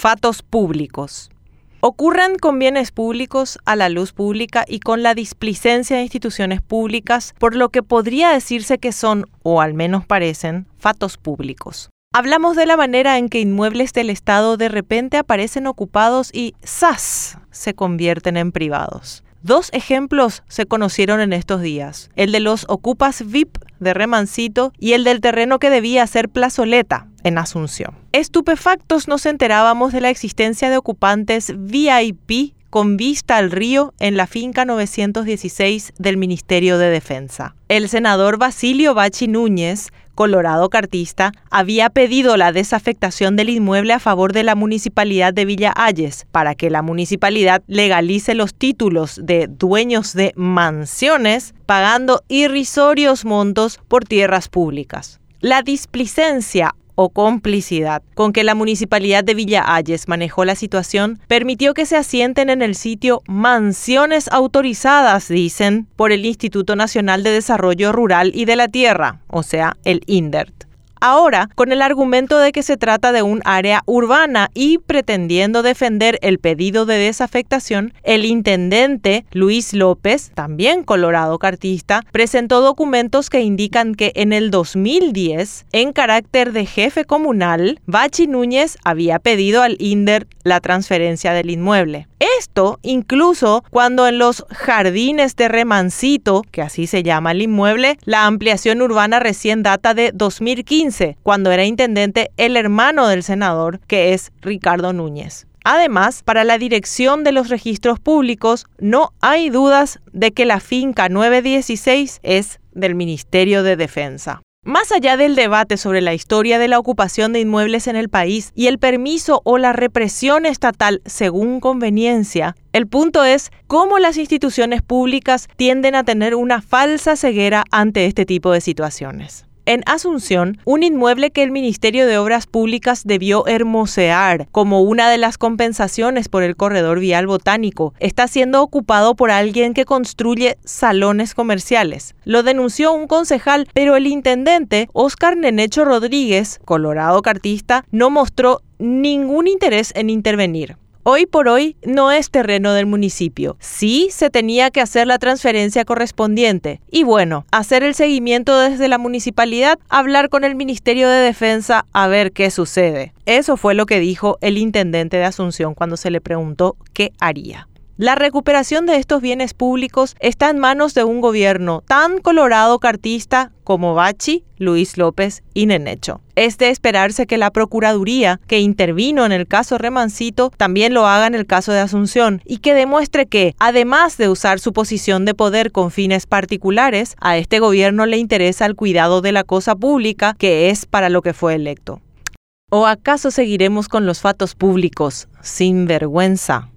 Fatos públicos. Ocurren con bienes públicos a la luz pública y con la displicencia de instituciones públicas, por lo que podría decirse que son, o al menos parecen, fatos públicos. Hablamos de la manera en que inmuebles del Estado de repente aparecen ocupados y ¡zas! se convierten en privados. Dos ejemplos se conocieron en estos días, el de los ocupas VIP de Remancito y el del terreno que debía ser plazoleta en Asunción. Estupefactos nos enterábamos de la existencia de ocupantes VIP con vista al río en la finca 916 del Ministerio de Defensa. El senador Basilio Bachi Núñez Colorado Cartista, había pedido la desafectación del inmueble a favor de la municipalidad de Villa Ayes para que la municipalidad legalice los títulos de dueños de mansiones pagando irrisorios montos por tierras públicas. La displicencia o complicidad con que la municipalidad de Villa Ayes manejó la situación permitió que se asienten en el sitio mansiones autorizadas, dicen, por el Instituto Nacional de Desarrollo Rural y de la Tierra, o sea, el INDERT. Ahora, con el argumento de que se trata de un área urbana y pretendiendo defender el pedido de desafectación, el intendente Luis López, también colorado cartista, presentó documentos que indican que en el 2010, en carácter de jefe comunal, Bachi Núñez había pedido al INDER la transferencia del inmueble. Esto incluso cuando en los jardines de Remancito, que así se llama el inmueble, la ampliación urbana recién data de 2015, cuando era intendente el hermano del senador, que es Ricardo Núñez. Además, para la dirección de los registros públicos no hay dudas de que la finca 916 es del Ministerio de Defensa. Más allá del debate sobre la historia de la ocupación de inmuebles en el país y el permiso o la represión estatal según conveniencia, el punto es cómo las instituciones públicas tienden a tener una falsa ceguera ante este tipo de situaciones en Asunción un inmueble que el Ministerio de Obras Públicas debió hermosear como una de las compensaciones por el corredor vial botánico. Está siendo ocupado por alguien que construye salones comerciales. Lo denunció un concejal, pero el intendente, Oscar Nenecho Rodríguez, colorado cartista, no mostró ningún interés en intervenir. Hoy por hoy no es terreno del municipio. Sí se tenía que hacer la transferencia correspondiente. Y bueno, hacer el seguimiento desde la municipalidad, hablar con el Ministerio de Defensa a ver qué sucede. Eso fue lo que dijo el intendente de Asunción cuando se le preguntó qué haría. La recuperación de estos bienes públicos está en manos de un gobierno tan colorado cartista como Bachi, Luis López y Nenecho. Es de esperarse que la Procuraduría, que intervino en el caso Remancito, también lo haga en el caso de Asunción y que demuestre que, además de usar su posición de poder con fines particulares, a este gobierno le interesa el cuidado de la cosa pública, que es para lo que fue electo. ¿O acaso seguiremos con los fatos públicos sin vergüenza?